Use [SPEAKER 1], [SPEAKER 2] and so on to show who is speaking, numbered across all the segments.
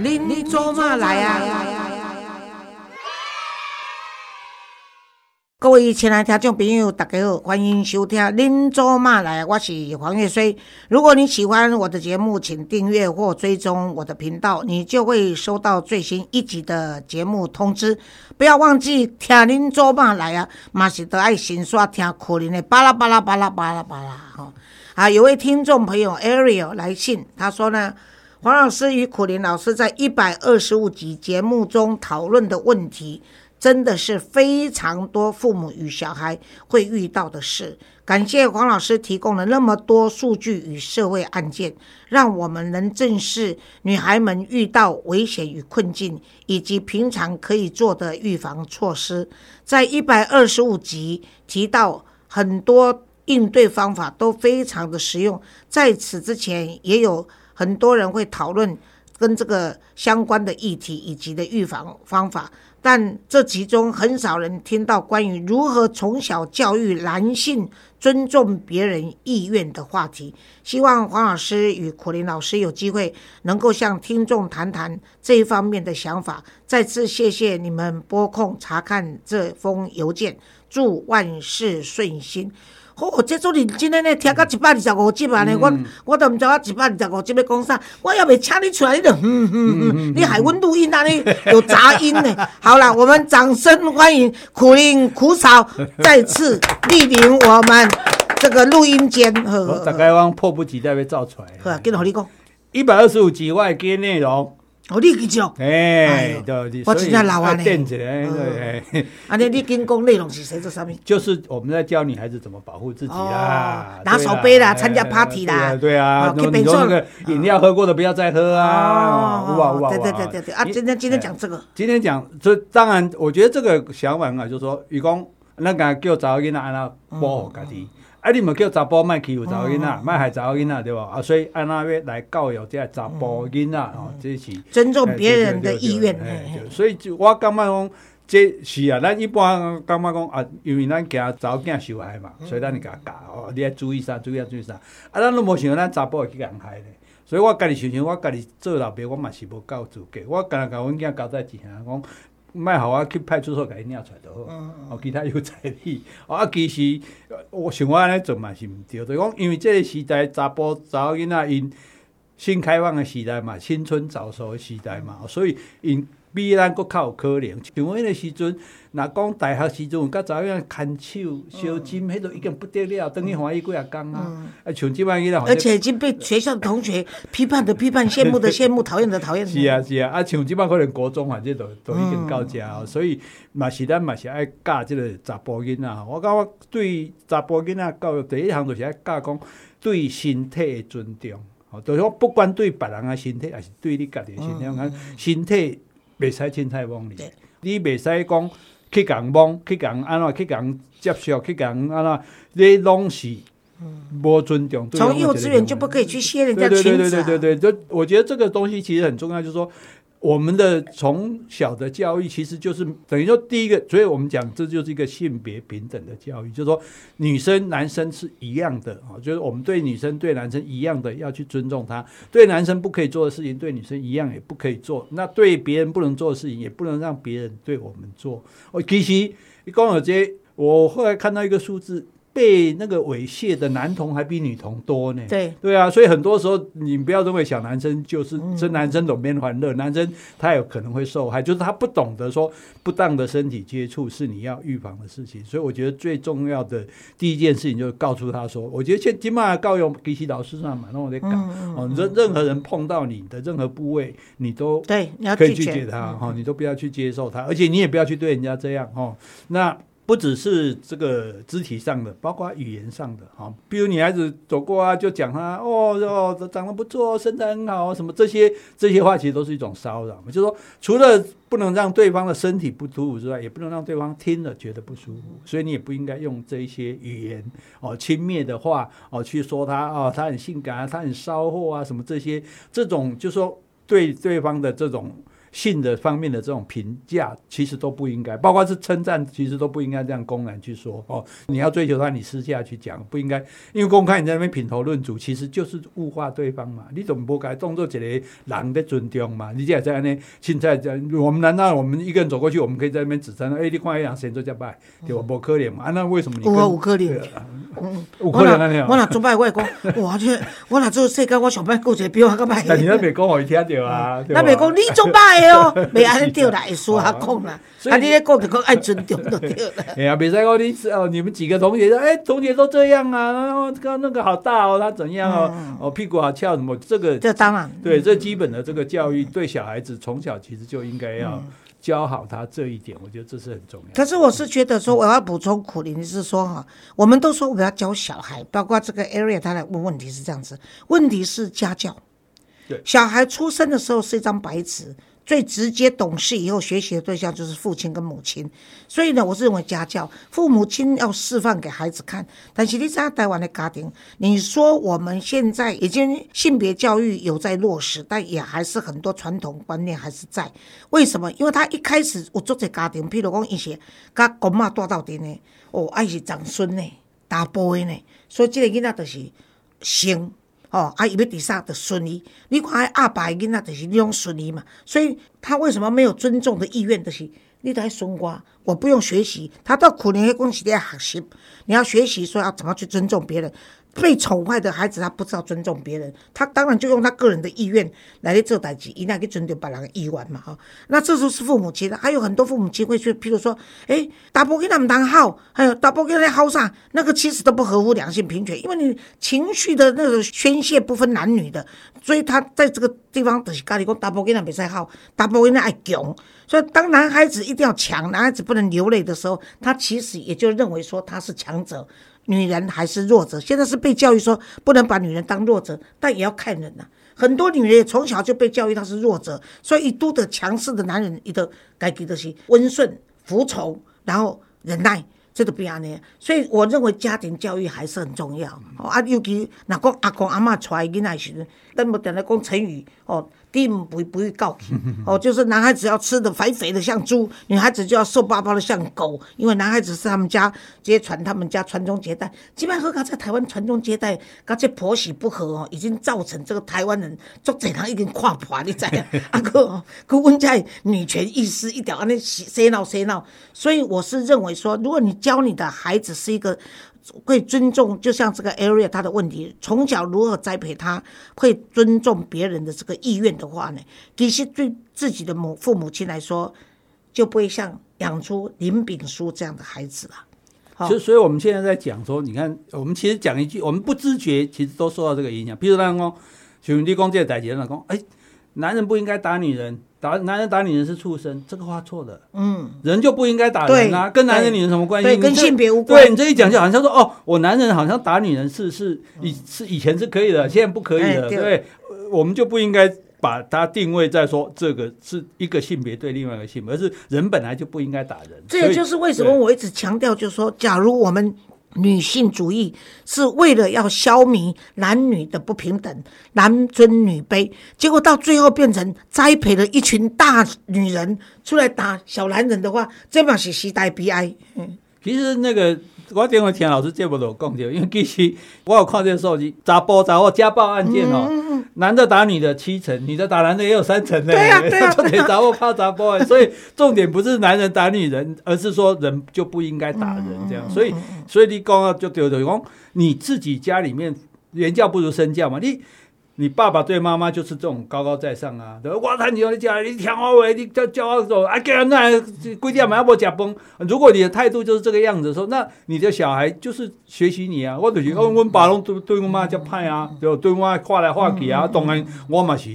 [SPEAKER 1] 您您做嘛来啊？各位亲爱听众朋友，大家好，欢迎收听《您做嘛来》，我是黄月水。如果你喜欢我的节目，请订阅或追踪我的频道，你就会收到最新一集的节目通知。不要忘记听《您做嘛来》啊，嘛是都爱先刷听可怜的巴拉巴拉巴拉巴拉巴拉哈。啊，有位听众朋友 Ariel 来信，他说呢，黄老师与苦林老师在一百二十五集节目中讨论的问题。真的是非常多父母与小孩会遇到的事。感谢黄老师提供了那么多数据与社会案件，让我们能正视女孩们遇到危险与困境，以及平常可以做的预防措施。在一百二十五集提到很多应对方法都非常的实用。在此之前，也有很多人会讨论跟这个相关的议题以及的预防方法。但这其中很少人听到关于如何从小教育男性尊重别人意愿的话题。希望黄老师与苦林老师有机会能够向听众谈谈这一方面的想法。再次谢谢你们拨空查看这封邮件，祝万事顺心。哦，这种认真的呢，听到一百二十五集啊呢，我我都毋知我一百二十五集要讲啥，我要未请你出来，你就嗯嗯嗯，你还阮录音啊？你 有杂音呢。好了，我们掌声欢迎苦林苦草再次莅临我们这个录音间。
[SPEAKER 2] 我大概往迫不及待要造出来。
[SPEAKER 1] 好，跟着你讲，
[SPEAKER 2] 一百二十五集外接内容。
[SPEAKER 1] 哦，你去做。
[SPEAKER 2] 哎，对，
[SPEAKER 1] 我真正老啊
[SPEAKER 2] 呢。垫起来，对。
[SPEAKER 1] 啊，你你跟讲内容是谁做啥物？
[SPEAKER 2] 就是我们在教女孩子怎么保护自己啦，
[SPEAKER 1] 拿手杯啦，参加 party 啦，
[SPEAKER 2] 对啊。你说那个饮料喝过的不要再喝啊！哇哇哇！
[SPEAKER 1] 对对对对对啊！今天今天讲这个。
[SPEAKER 2] 今天讲，这当然，我觉得这个想法啊，就是说，如果那个叫查某囡仔安那保护家己。啊！你莫叫查甫卖欺负查某囡仔，卖害查某囡仔，对无？啊，所以安那要来教育这查甫囡仔哦，这是
[SPEAKER 1] 尊重别人的意愿。
[SPEAKER 2] 所以就我感觉讲，这是啊，咱一般感觉讲啊，因为咱惊查某囝受害嘛，所以咱就甲教哦，你要注意啥，注意啊，注意啥。啊，咱都无想咱查甫会去人害咧。所以我家己想想，我家己做老爸，我嘛是无够资格。我敢若甲阮囝交代一下，讲。卖互我，去派出所甲伊领出来就好。哦，其他有财力。啊，其实我想我安尼做嘛是毋对，就讲因为即个时代查甫查某囡仔因新开放的时代嘛，青春早熟的时代嘛，所以因。比咱搁较有可能，像我迄个时阵，若讲大学时阵，甲查某囝牵手、烧金，迄都已经不得了，等于欢喜几啊工啊！啊，像即摆伊
[SPEAKER 1] 啦，而且已经被学校的同学批判的批判，羡慕的羡慕，讨厌的讨厌。
[SPEAKER 2] 是啊是啊，啊，像即摆可能国中反正都都已经到遮哦，所以嘛是咱嘛是爱教即个查甫囡仔。我感觉对查甫囡仔教育第一项就是爱教讲对身体的尊重，哦，就是讲不管对别人的身体，还是对你家己的身体，看身体。袂使凊彩妄你，你袂使讲去共妄，去共安怎，去共接受，去共安怎，你拢是无尊重。
[SPEAKER 1] 从幼稚园就不可以去谢人家裙子。
[SPEAKER 2] 对对对对对对，就我觉得这个东西其实很重要，就是说。我们的从小的教育其实就是等于说，第一个，所以我们讲这就是一个性别平等的教育，就是说女生男生是一样的啊，就是我们对女生对男生一样的要去尊重他，对男生不可以做的事情，对女生一样也不可以做。那对别人不能做的事情，也不能让别人对我们做。我其实一共有这，我后来看到一个数字。被那个猥亵的男童还比女童多呢。
[SPEAKER 1] 对
[SPEAKER 2] 对啊，所以很多时候你不要认为小男生就是这男生懂边欢乐，男生他有可能会受害，就是他不懂得说不当的身体接触是你要预防的事情。所以我觉得最重要的第一件事情就是告诉他说，我觉得现起码告用给其老师上嘛，那我得讲哦，任任何人碰到你的任何部位，你都
[SPEAKER 1] 对，你要
[SPEAKER 2] 可以拒绝他哈，你都不要去接受他，而且你也不要去对人家这样哈。那。不只是这个肢体上的，包括语言上的啊，比如女孩子走过啊，就讲她哦哦，长得不错，身材很好，什么这些这些话，其实都是一种骚扰。就是说除了不能让对方的身体不舒服之外，也不能让对方听了觉得不舒服，所以你也不应该用这些语言哦轻蔑的话哦去说她哦，她很性感啊，她很骚货啊，什么这些这种就是说对对方的这种。性的方面的这种评价，其实都不应该，包括是称赞，其实都不应该这样公然去说哦。你要追求他，你私下去讲，不应该，因为公开你在那边品头论足，其实就是物化对方嘛。你怎么不该当做一个人的尊重嘛？你这在那现在在，我们难道我们一个人走过去，我们可以在那边指称，哎，你看一样谁做假拜，对吧？不可怜嘛？啊，那为什么你？
[SPEAKER 1] 有啊，有可怜。
[SPEAKER 2] 嗯，有可怜啊！
[SPEAKER 1] 我哪做拜，我会讲，哇，这我若做世界，我上班过一个比我较歹。
[SPEAKER 2] 但是咱别讲，我听到啊。
[SPEAKER 1] 咱别讲，你做拜的哦，别安尼掉来说下讲啦。啊，你咧讲就讲爱尊重就对了。
[SPEAKER 2] 哎呀，别再讲你哦，你们几个同学说，哎，同学都这样啊，然后个那个好大哦，他怎样哦，哦屁股好翘什么？这个
[SPEAKER 1] 这当然
[SPEAKER 2] 对，这基本的这个教育对小孩子从小其实就应该要。教好他这一点，我觉得这是很重要。
[SPEAKER 1] 可是我是觉得说，我要补充苦林是说哈，我们都说我要教小孩，包括这个 area 他来问问题是这样子，问题是家教。小孩出生的时候是一张白纸。最直接懂事以后学习的对象就是父亲跟母亲，所以呢，我是认为家教父母亲要示范给孩子看。但是你在台湾的家庭，你说我们现在已经性别教育有在落实，但也还是很多传统观念还是在。为什么？因为他一开始我做这家庭，譬如讲一些甲公妈带到顶的，哦，爱是长孙呢，大波的呢，所以这个囡仔就是生。哦，啊，伊要第三的顺利，你看阿爸囡仔就是那种顺利嘛，所以他为什么没有尊重的意愿？就是你在送瓜，我不用学习，他到苦年恭喜你要学习，你要学习说要怎么去尊重别人。被宠坏的孩子，他不知道尊重别人，他当然就用他个人的意愿来去做代志，伊那去尊重别人的意愿嘛，哈。那这就是父母亲，还有很多父母亲会去，譬如说，哎，大波给他们当好，还有大波给他好啥，那个其实都不合乎两性平权，因为你情绪的那个宣泄不分男女的，所以他在这个地方就是家里讲大波给他比赛好，大波给他爱强，所以当男孩子一定要强，男孩子不能流泪的时候，他其实也就认为说他是强者。女人还是弱者，现在是被教育说不能把女人当弱者，但也要看人呐。很多女人从小就被教育她是弱者，所以一都的强势的男人，一个该给的是温顺、服从，然后忍耐，这都不要呢。所以我认为家庭教育还是很重要。啊，尤其那个阿公阿妈出来囡仔时，等不等来讲成语哦。第一不不会告诉哦，就是男孩子要吃的肥肥的像猪，女孩子就要瘦巴巴的像狗，因为男孩子是他们家直接传他们家传宗接代。基本上，在台湾传宗接代，跟这婆媳不和哦，已经造成这个台湾人做这行已经垮破，你知 啊？阿哥，哥问在女权意识一点啊，那谁闹谁闹？所以我是认为说，如果你教你的孩子是一个。会尊重，就像这个 area 他的问题，从小如何栽培他会尊重别人的这个意愿的话呢？其实对自己的母父母亲来说，就不会像养出林炳书这样的孩子了。
[SPEAKER 2] 所以，所以我们现在在讲说，你看，我们其实讲一句，我们不知觉，其实都受到这个影响。比如那讲，兄弟公这代姐老公，哎，男人不应该打女人。打男人打女人是畜生，这个话错的。
[SPEAKER 1] 嗯，
[SPEAKER 2] 人就不应该打人啊，跟男人女人什么关系？
[SPEAKER 1] 对，跟性别无关。
[SPEAKER 2] 对你这一讲，就好像说哦，我男人好像打女人是是以是以前是可以的，现在不可以了。对，我们就不应该把它定位在说这个是一个性别对另外一个性别，而是人本来就不应该打人。
[SPEAKER 1] 这也就是为什么我一直强调，就是说，假如我们。女性主义是为了要消弭男女的不平等，男尊女卑，结果到最后变成栽培了一群大女人出来打小男人的话，这嘛是时代悲哀。
[SPEAKER 2] 嗯，其实那个。我电话听老师节目都讲着，因为其实我有看这个数据，查甫查某家暴案件哦，男的打女的七成，女的打男的也有三成呢。
[SPEAKER 1] 对呀 对呀，
[SPEAKER 2] 重点查某怕查甫，所以重点不是男人打女人，而是说人就不应该打人这样。所以所以你讲啊，就对对讲，你自己家里面言教不如身教嘛，你。你爸爸对妈妈就是这种高高在上啊，对吧？我谈你你讲你听我话，你叫叫我走，啊，给人那规定嘛要不假崩。如果你的态度就是这个样子，说那你的小孩就是学习你啊。我就是我我爸拢对对我妈叫派啊，就对我话来话去啊。当然我嘛是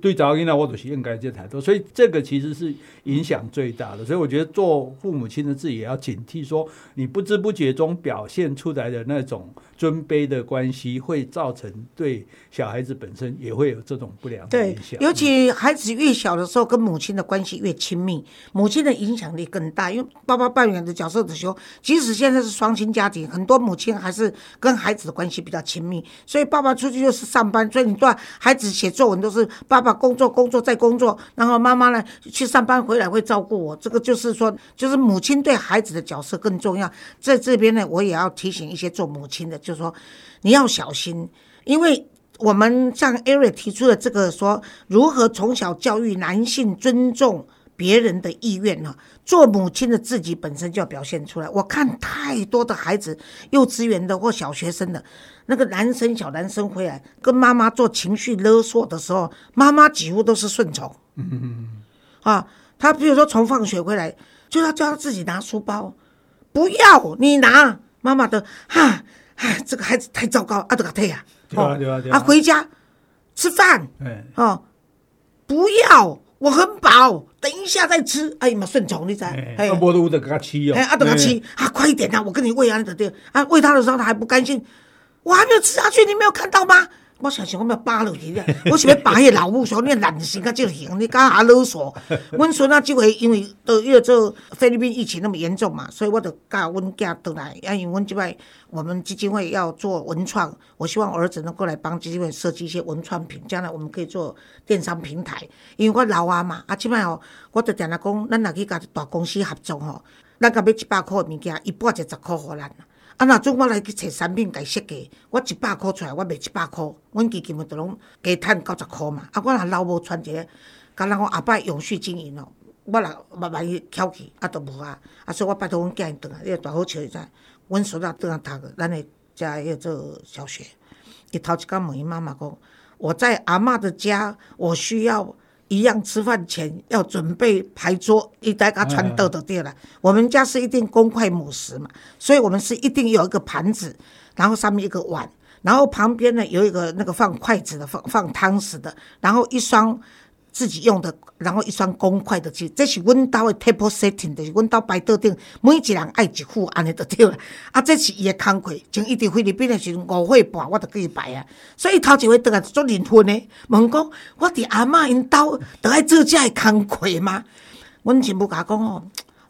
[SPEAKER 2] 对早囡仔我就是应该这态度，所以这个其实是影响最大的。所以我觉得做父母亲的自己也要警惕，说你不知不觉中表现出来的那种。尊卑的关系会造成对小孩子本身也会有这种不良的影响。
[SPEAKER 1] 尤其孩子越小的时候，跟母亲的关系越亲密，母亲的影响力更大。因为爸爸扮演的角色的时候，即使现在是双亲家庭，很多母亲还是跟孩子的关系比较亲密。所以爸爸出去就是上班，所以你对孩子写作文都是爸爸爸工作工作再工作，然后妈妈呢去上班回来会照顾我。这个就是说，就是母亲对孩子的角色更重要。在这边呢，我也要提醒一些做母亲的，就就是说你要小心，因为我们像艾瑞提出的这个说，如何从小教育男性尊重。别人的意愿呢？做母亲的自己本身就要表现出来。我看太多的孩子，幼稚园的或小学生的，那个男生小男生回来跟妈妈做情绪勒索的时候，妈妈几乎都是顺从。嗯嗯。啊，他比如说从放学回来，就要叫他自己拿书包，不要你拿妈妈的。哈，哎，这个孩子太糟糕啊！这个太
[SPEAKER 2] 呀，对啊对啊对
[SPEAKER 1] 啊。啊，回家吃饭，哎哦，不要。我很饱，等一下再吃。哎呀妈，顺从你知？
[SPEAKER 2] 哎，啊，无都得给他吃哦。
[SPEAKER 1] 哎，啊，等他吃啊，快一点呐！我跟你喂啊，的对啊，喂他的时候他还不甘心，我还没有吃下去，你没有看到吗？我想想，我要扒落去咧，我是要扒迄老母说你懒性啊，就行，你干啥勒索？阮孙啊，即回因为都因为这菲律宾疫情那么严重嘛，所以我就教阮囝倒来。因为阮即摆我们基金会要做文创，我希望儿子能够来帮基金会设计一些文创品，将来我们可以做电商平台。因为我老啊嘛，啊即摆哦，我就定定讲，咱若去甲大公司合作吼，咱甲买一百块物件，一半就十块互咱。啊，若阵我来去找产品，家设计，我一百箍出来，我卖一百箍，阮基金会就拢加趁九十箍嘛。啊，我若老无穿一个，敢若我后摆永续经营咯，我若慢慢去翘起，啊，都无啊。啊，所以我拜托阮囝因倒来，你大好笑会知？阮孙仔倒来读个，咱的家迄个做小学，伊头一工问伊妈妈讲，我在阿嬷的家，我需要。一样吃饭前要准备牌桌，一大家穿豆豆垫了。我们家是一定公筷母食嘛，所以我们是一定有一个盘子，然后上面一个碗，然后旁边呢有一个那个放筷子的，放放汤匙的，然后一双。自己用的，然后一双公筷的，这这是阮兜的 table setting，就是阮兜摆桌顶，每一人爱一副，安尼就对了。啊，这是伊的工课，从伊伫菲律宾的时候五岁半，我就给伊摆啊。所以头一回倒来做离婚的，问讲我伫阿嬷因兜，都爱做这个工课吗？阮前母甲讲哦，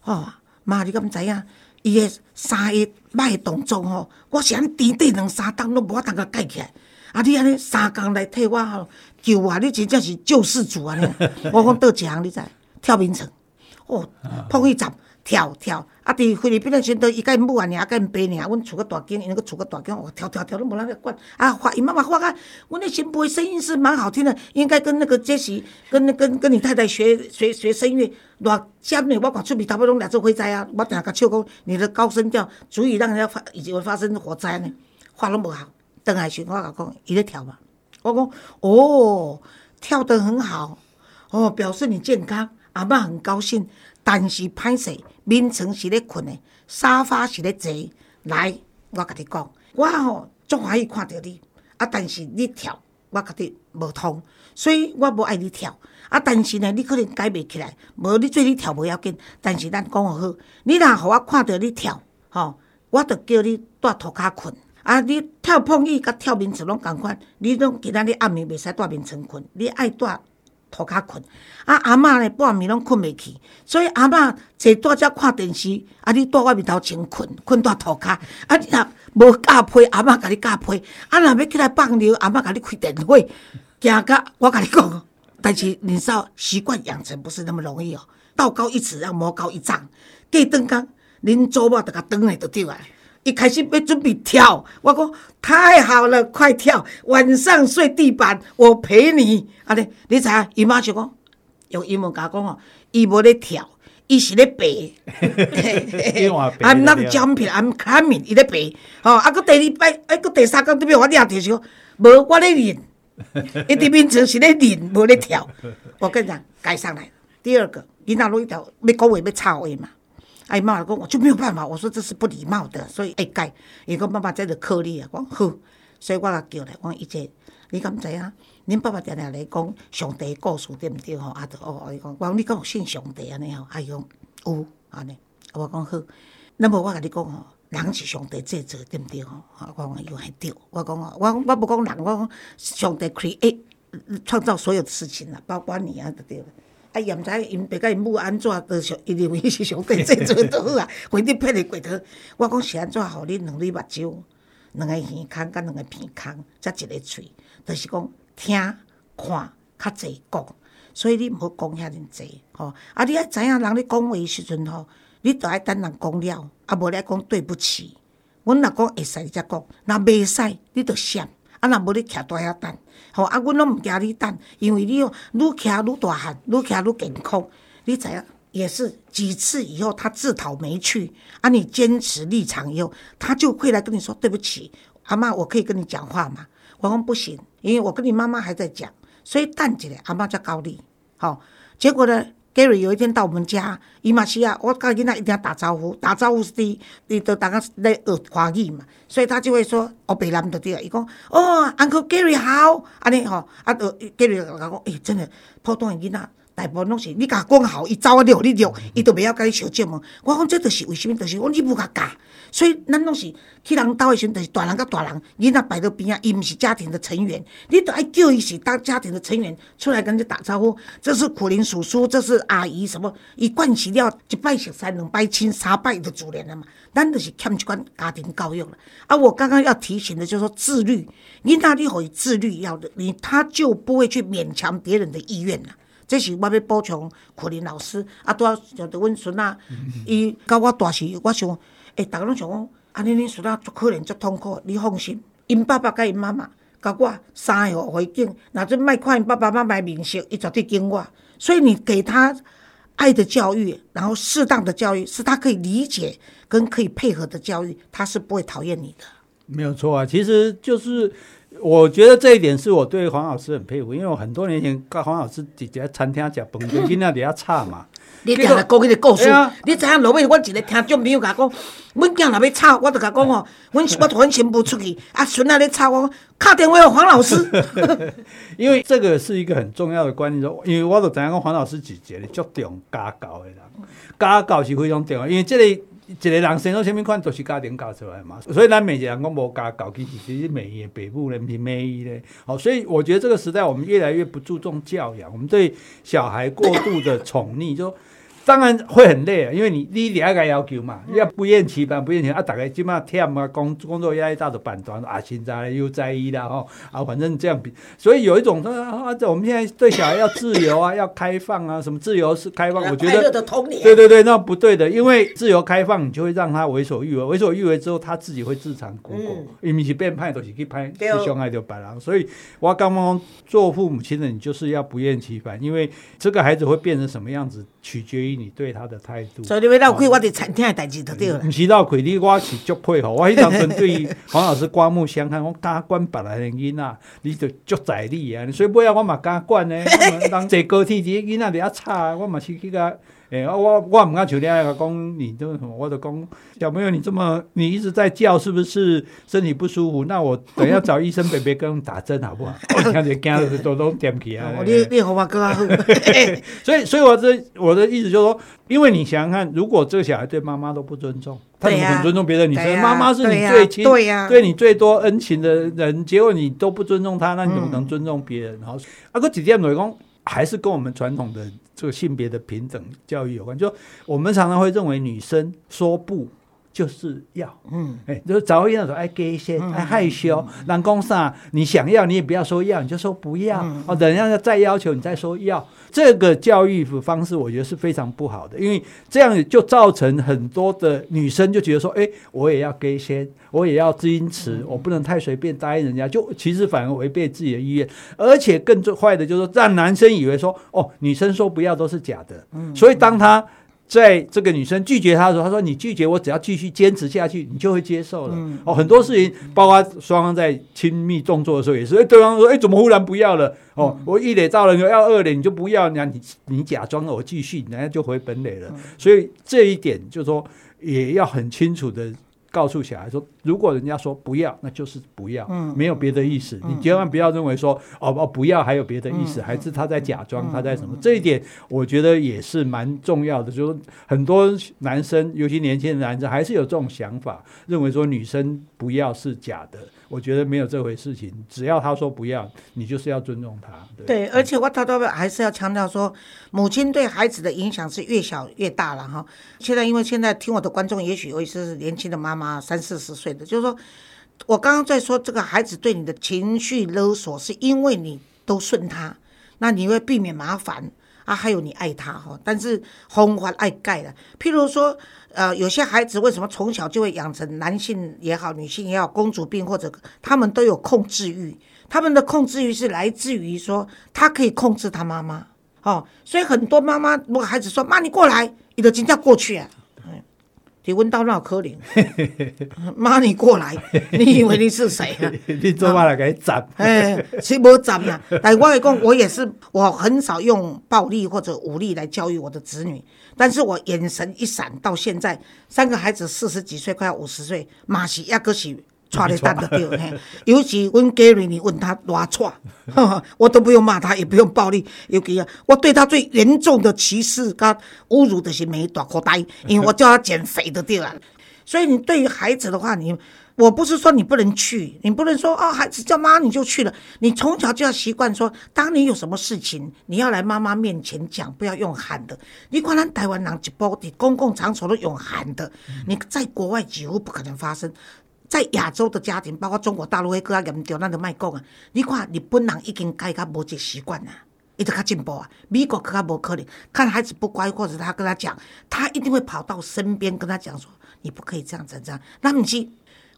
[SPEAKER 1] 哦，妈，你敢知影？伊的三个摆动作吼，我是安低低两三档都无法通甲盖起来。啊，你安尼三工来替我吼。救啊！你真正是救世主啊！我讲倒一项，你知？跳冰床，哦，破一站跳跳。啊，伫菲律宾的时阵，伊甲因母啊，尔甲因爸尔，阮厝个大间，因那个厝个大间，哦，跳跳跳，都无人咧管。啊，发因妈妈发啊，阮的新妇的声音是蛮好听的，应该跟那个杰西，跟跟跟你太太学学学声乐。偌尖呢，我看出面头尾拢掠做火灾啊！我定甲笑讲，你的高声调足以让人家发，以前会发生火灾呢。话拢无好，等下时我甲讲，伊咧跳嘛。我讲哦，跳得很好哦，表示你健康，阿嬷很高兴。但是歹势，眠床是咧困的，沙发是咧坐。来，我甲你讲，我吼足欢喜看到你，啊，但是你跳，我甲你无通，所以我无爱你跳。啊，但是呢，你可能改袂起来，无你做你跳无要紧。但是咱讲好，你若互我看到你跳，吼，我就叫你带涂骹困。啊！你跳碰椅甲跳眠床拢共款，你拢今仔日暗暝袂使带眠床困，你爱带涂骹困。啊，阿嬷呢半暝拢困袂去，所以阿嬷坐蹛遮看电视，啊，你蹛我面头前困，困蹛涂骹。啊，你若无加被，阿嬷甲你加被。啊，若要起来放尿，阿嬷甲你开电话，惊甲我甲你讲。但是你知道，习惯养成不是那么容易哦。道高一尺，要魔高一丈。过顿工，恁祖母就甲转来就对啊。一开始要准备跳，我讲太好了，快跳！晚上睡地板，我陪你。啊咧，你知影？伊妈就讲用英文甲讲哦，伊无咧跳，伊是咧爬。I'm not jumping, I'm climbing。伊咧爬。吼，啊，佮第二摆，啊，佮第三工对面我掠着是讲，无我咧练。伊伫面前是咧练，无咧跳。我跟你讲，改上来。第二个，囡仔拢一条要讲话要插话嘛。哎，妈妈讲我就没有办法，我说这是不礼貌的，所以爱改。伊讲爸爸在这颗粒啊，讲好，所以我甲叫来，讲伊姐，你敢知影？恁爸爸定定来讲上帝故事对毋对吼？啊，哦，伊讲，我讲你敢有信上帝安尼吼？啊伊讲有安尼，我讲好。那么我甲你讲吼，人是上帝制造对毋对吼？我讲又系对。我讲我我无讲人，我讲上帝 create 创造所有的事情啦，包括你啊，对了。啊，伊也毋知因爸甲因母安怎，都上伊认为是上帝制作倒好啊，反正骗你过头。我讲是安怎，互你两对目睭，两个耳孔，甲两个鼻孔，才一个喙，就是讲听、看、较济讲，所以你毋好讲遐尼济吼。啊，你爱知影人咧讲话诶时阵吼，你著爱等人讲了，啊无咧讲对不起。阮若讲会使，才讲；若袂使，你著闪。啊，若无你徛在遐等，吼啊，阮拢毋惊你等，因为你哦，愈徛愈大汉，愈徛愈健康。你知影？也是几次以后，他自讨没趣，啊，你坚持立场以后，他就会来跟你说对不起，阿妈，我可以跟你讲话吗？我说不行，因为我跟你妈妈还在讲，所以淡起来，阿妈叫高丽，好，结果呢，Gary 有一天到我们家，伊嘛是啊，我跟囡仔一定要打招呼，打招呼是第一，你都大家在学华语嘛，所以他就会说，哦，北南的对啊，伊讲，哦，Uncle Gary 好，安尼吼，啊，呃，Gary 讲，诶，真的，普通的囡仔。大部分拢是你甲讲好，伊走啊了，你了，伊都袂晓甲你相接嘛。我讲这著是为甚物？著是我你无甲教，所以咱拢是去人兜诶时阵，著是大人甲大人，囡仔摆到边啊，伊毋是家庭的成员，你都爱叫伊是当家庭的成员出来跟你打招呼。这是苦林叔叔，这是阿姨，什么？伊惯习了一拜熟三，两拜亲，三拜就自然了嘛。咱著是欠一款家庭教育了。啊，我刚刚要提醒的，就是说自律，囡仔你可以自律，要的你他就不会去勉强别人的意愿了。这是我要补充，可林老师啊，拄啊像着阮孙仔，伊甲我大时，我想，诶，逐个拢想讲，安尼恁孙仔足可怜足痛苦，你放心，因爸爸甲因妈妈甲我三个回境，若阵莫看因爸爸妈妈面色，伊绝对敬我。所以你给他爱的教育，然后适当的教育，是他可以理解跟可以配合的教育，他是不会讨厌你的。
[SPEAKER 2] 没有错啊，其实就是。我觉得这一点是我对黄老师很佩服，因为我很多年前跟黄老师伫在餐厅食饭，就囡仔底下吵嘛。
[SPEAKER 1] 你定来讲迄个故事，你知影落尾，我一个听众朋友甲讲，阮囝若要吵，我就甲讲哦，阮我同阮新妇出去，啊孙仔咧吵，我敲电话给黄老师。
[SPEAKER 2] 因为这个是一个很重要的观念，说，因为我都知影讲黄老师是一个足重家教的人，家教是非常重要，因为这个。一个人生到什么款，都是家庭教出来嘛。所以咱每个人讲无家教，其实是每一北部人民美意咧。好，所以我觉得这个时代，我们越来越不注重教养，我们对小孩过度的宠溺，就。当然会很累啊，因为你你第二个要求嘛，要不厌其烦，不厌其烦啊！大概起码天啊，工工作压力大的板段啊，现在又在意了哦啊，反正这样比，所以有一种说啊，我们现在对小孩要自由啊，要开放啊，什么自由是开放？我觉得对对对，那不对的，因为自由开放，你就会让他为所欲为，为所欲为之后，他自己会自残苦果，因为是变派都是去拍去伤害到别人，所以我刚刚做父母亲的，你就是要不厌其烦，因为这个孩子会变成什么样子，取决于。你对他的态度，
[SPEAKER 1] 所以你要绕开我伫餐厅的代志就对了。
[SPEAKER 2] 唔是绕开你，我是足佩服。我迄当阵对 黄老师刮目相看，我敢管别人的囡仔，你就足在理啊。所以尾啊，我嘛敢管呢。当坐高铁啲囡仔伫遐吵，我嘛是去甲。哎，我我唔敢求恋爱个讲，你都我都讲小朋友，你这么你一直在叫，是不是身体不舒服？那我等下找医生，别别跟打针好不好？我看着惊的都都点起啊！
[SPEAKER 1] 你你好嘛哥啊，
[SPEAKER 2] 所以所以我这我的意思就是说，因为你想想看，如果这个小孩对妈妈都不尊重，他怎么很尊重别的女生？妈妈是你最亲、
[SPEAKER 1] 对呀，
[SPEAKER 2] 对你最多恩情的人，结果你都不尊重他，那你怎么能尊重别人？好，啊，哥几点来讲，还是跟我们传统的。这个性别的平等教育有关，就我们常常会认为女生说不就是要，嗯，哎，就是早一点说，哎，给一些，哎，害羞，男公啥，你想要你也不要说要，你就说不要，哦，等下再要求你再说要。这个教育方式，我觉得是非常不好的，因为这样就造成很多的女生就觉得说，哎，我也要给先，我也要矜持，我不能太随便答应人家，就其实反而违背自己的意愿，而且更最坏的就是说，让男生以为说，哦，女生说不要都是假的，所以当他。在这个女生拒绝他的时候，他说：“你拒绝我，只要继续坚持下去，你就会接受了。”哦，很多事情，包括双方在亲密动作的时候也是。哎，对方说：“哎，怎么忽然不要了？”哦，我一垒到了，你要二垒你就不要，那你你假装我继续，人家就回本垒了。所以这一点就是说，也要很清楚的。告诉小孩说，如果人家说不要，那就是不要，没有别的意思。你千万不要认为说，哦哦，不要还有别的意思，还是他在假装，他在什么？这一点我觉得也是蛮重要的。就是很多男生，尤其年轻的男生，还是有这种想法，认为说女生不要是假的。我觉得没有这回事情，只要他说不要，你就是要尊重他。
[SPEAKER 1] 对，而且我偷偷还是要强调说，母亲对孩子的影响是越小越大了哈。现在因为现在听我的观众，也许有一些是年轻的妈妈，三四十岁的，就是说我刚刚在说这个孩子对你的情绪勒索，是因为你都顺他。那你会避免麻烦啊。还有你爱他哈，但是红花爱盖的。譬如说，呃，有些孩子为什么从小就会养成男性也好，女性也好，公主病或者他们都有控制欲，他们的控制欲是来自于说他可以控制他妈妈哦，所以很多妈妈如果孩子说妈你过来，你的惊叫过去啊。你问到那可怜，妈，你过来，你以为你是谁啊？
[SPEAKER 2] 你做嘛来给斩？
[SPEAKER 1] 哎，其实无斩啊。但我来讲，我也是，我很少用暴力或者武力来教育我的子女。但是我眼神一闪，到现在三个孩子四十几岁，快要五十岁，马是压个是。踹你蛋的对，尤其问 Gary，你问他多踹，我都不用骂他，也不用暴力。尤其啊，我对他最严重的歧视跟侮辱的是没大口袋，因为我叫他减肥的对啊。所以你对于孩子的话，你我不是说你不能去，你不能说哦，孩子叫妈你就去了。你从小就要习惯说，当你有什么事情，你要来妈妈面前讲，不要用喊的。你管咱台湾人一波的公共场所都用喊的，你在国外几乎不可能发生。在亚洲的家庭，包括中国大陆迄个较严重，咱就卖讲啊。你看日本人已经改较无这习惯啊，伊就较进步啊。美国可较无可能，看孩子不乖，或者他跟他讲，他一定会跑到身边跟他讲说：“你不可以这样子这样。”那不是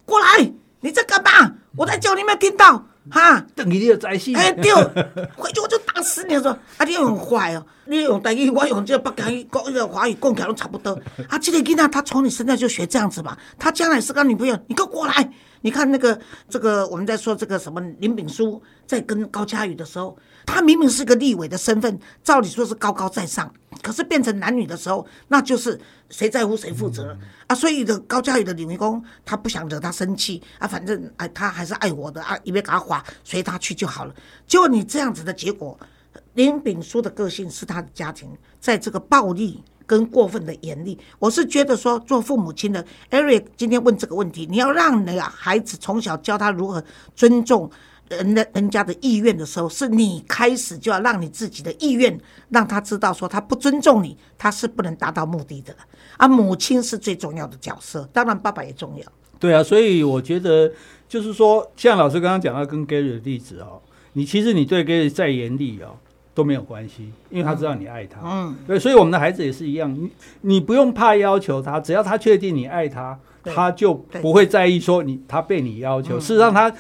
[SPEAKER 1] 过来，你在干嘛？我在叫你，没有听到？哈，
[SPEAKER 2] 等于你要在死。
[SPEAKER 1] 哎，对，回去我就打死你！说啊，你很坏哦，你用台语，我用这北京语，讲个华语，讲起来都差不多。啊，这个囡仔他从你身上就学这样子嘛，他将来是个女朋友，你给我过来。你看那个这个，我们在说这个什么林炳书在跟高佳宇的时候，他明明是个立委的身份，照理说是高高在上，可是变成男女的时候，那就是谁在乎谁负责啊。所以的高佳宇的李维公，他不想惹他生气啊，反正哎，他还是爱我的啊，一边给他划，随他去就好了。结果你这样子的结果，林炳书的个性是他的家庭在这个暴力。跟过分的严厉，我是觉得说，做父母亲的，Eric 今天问这个问题，你要让那个孩子从小教他如何尊重人的人家的意愿的时候，是你开始就要让你自己的意愿让他知道，说他不尊重你，他是不能达到目的的。啊，母亲是最重要的角色，当然爸爸也重要。
[SPEAKER 2] 对啊，所以我觉得就是说，像老师刚刚讲到跟 Gary 的例子哦，你其实你对 Gary 再严厉哦。都没有关系，因为他知道你爱他。嗯，对，所以我们的孩子也是一样，你你不用怕要求他，只要他确定你爱他，他就不会在意说你他被你要求。事实上，他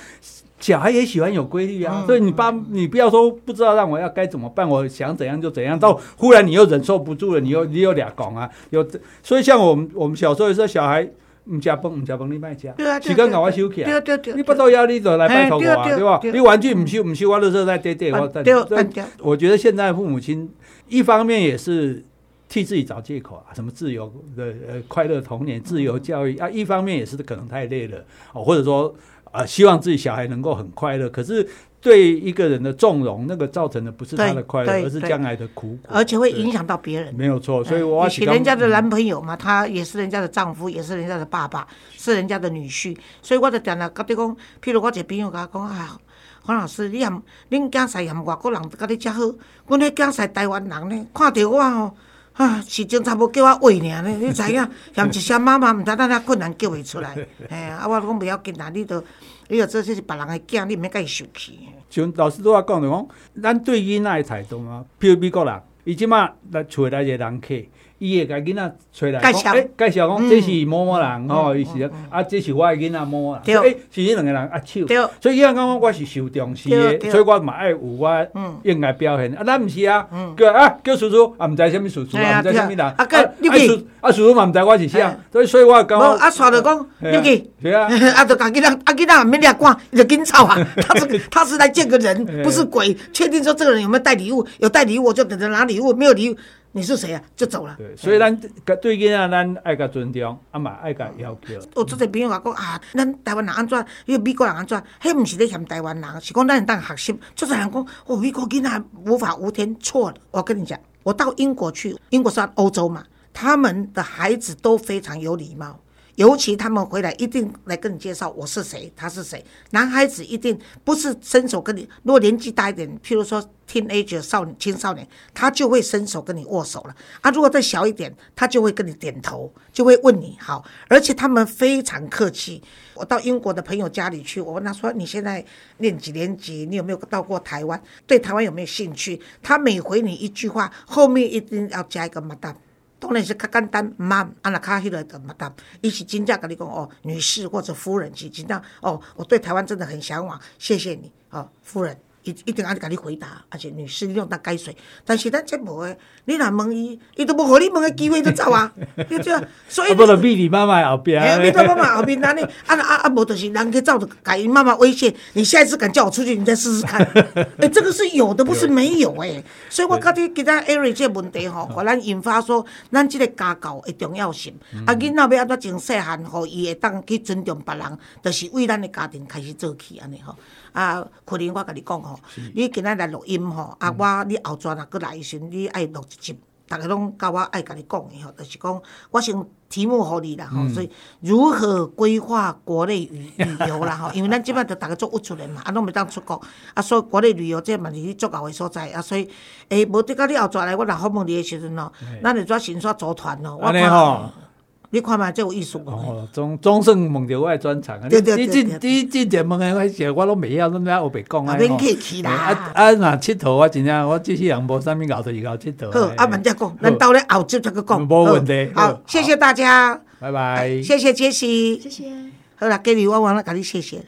[SPEAKER 2] 小孩也喜欢有规律啊。所以你爸，你不要说不知道让我要该怎么办，我想怎样就怎样。到忽然你又忍受不住了，你又你又俩讲啊，有所以像我们我们小时候也是小孩。唔食饭，唔食饭，你卖食。时间甲我收起来。你不到要你就来拜托我，对吧？你玩具唔收唔收，我都是在爹爹我。对我觉得现在父母亲一方面也是替自己找借口啊，什么自由的呃快乐童年、自由教育啊，一方面也是可能太累了哦，或者说啊，希望自己小孩能够很快乐，可是。对一个人的纵容，那个造成的不是他的快乐，而是将来的苦果，
[SPEAKER 1] 而且会影响到别人。
[SPEAKER 2] 没有错，所以我
[SPEAKER 1] 娶人家的男朋友嘛，他也是人家的丈夫，也是人家的爸爸，是人家的女婿。所以我就讲了，跟你讲，譬如我一个朋友甲我讲，哎，黄老师，你嫌恁囝婿嫌外国人甲你遮好，阮迄囝婿台湾人呢，看着我吼，啊，是正差无叫我喂尔呢，你知影？嫌一声妈妈，毋知咱遐困难叫袂出来。哎，啊，我讲不要紧啦，你都。你有这就是别人的囝，你免甲伊受气。
[SPEAKER 2] 像老师都话讲着讲，咱对囡仔的态度啊，比如美国人，伊即马来厝来一个人客。伊会甲囡仔找来，介绍，介绍讲，这是某某人吼，伊是啊，这是我的囡仔某某人，诶，是伊两个人握手，所以伊讲讲我是受重视的，所以我嘛爱有我应该表现。啊，咱毋是啊，叫啊叫叔叔，啊毋知啥物叔叔，啊毋知啥物人，啊叔啊叔叔嘛毋知我是啥，所以所以我讲，
[SPEAKER 1] 啊刷着讲，入去，
[SPEAKER 2] 是啊，
[SPEAKER 1] 啊就甲囡仔，啊囡仔免掠光，就紧走啊，他是他是来见个人，不是鬼，确定说这个人有没有带礼物，有带礼物我就等着拿礼物，没有礼物。你是谁啊？就走了。
[SPEAKER 2] 对，所以咱对囡仔，咱爱甲尊重，啊嘛爱甲要求。
[SPEAKER 1] 我做者朋友话讲啊，咱台湾人安怎？因为美国人安怎？迄毋是咧嫌台湾人，是讲咱当学习。做者人讲，哦，美国囡仔无法无天，错了。我跟你讲，我到英国去，英国算欧洲嘛，他们的孩子都非常有礼貌。尤其他们回来一定来跟你介绍我是谁，他是谁。男孩子一定不是伸手跟你，如果年纪大一点，譬如说 teenager 少年青少年，他就会伸手跟你握手了。啊，如果再小一点，他就会跟你点头，就会问你好，而且他们非常客气。我到英国的朋友家里去，我问他说：“你现在念几年级？你有没有到过台湾？对台湾有没有兴趣？”他每回你一句话，后面一定要加一个 madam。当然是较简单，妈，啊那卡迄个的 madam，伊是真正跟你讲哦，女士或者夫人是真正哦，我对台湾真的很向往，谢谢你哦，夫人。一一定爱甲你回答，而且女士你用当解释，但是咱这无诶，你若问伊，伊都无互你问诶机会，就走啊，对不对？所以
[SPEAKER 2] 啊，不能逼你妈妈后边。
[SPEAKER 1] 哎，你到妈妈后边安尼，啊啊啊，无就是人去照着改妈妈威胁，你下一次敢叫我出去，你再试试看。哎，这个是有的，不是没有诶。所以我觉得其他 Eric 这问题吼，互咱引发说，咱这个家教诶重要性。啊，囡仔要安怎从细汉，互伊会当去尊重别人，就是为咱的家庭开始做起安尼吼。啊，可能我甲你讲吼，你今仔来录音吼，啊，我你后转若佫来时，你爱录一集，逐个拢甲我爱甲你讲的吼，就是讲我先题目互你啦吼，所以如何规划国内旅旅游啦吼，因为咱即摆着逐个做不出来嘛，啊，拢袂当出国，啊，所以国内旅游这嘛是你足够的所在，啊，所以诶，无得到你后转来，我若访问你的时阵吼，咱就做先煞组团咯，我看。你看嘛，这有意思
[SPEAKER 2] 哦，总总算问到我的专长啊！你你进你进前问的，我时我拢袂晓，拢在后白讲啊！
[SPEAKER 1] 免客气啦！
[SPEAKER 2] 啊啊，若佚佗，我真正我这些人无啥物熬头是熬佚佗。
[SPEAKER 1] 好，啊，慢点讲，咱到咧后集再个讲。
[SPEAKER 2] 无问题。
[SPEAKER 1] 好，谢谢大家。
[SPEAKER 2] 拜拜。
[SPEAKER 1] 谢谢杰西。
[SPEAKER 3] 谢谢。
[SPEAKER 1] 好啦，给你我完了甲你谢谢了。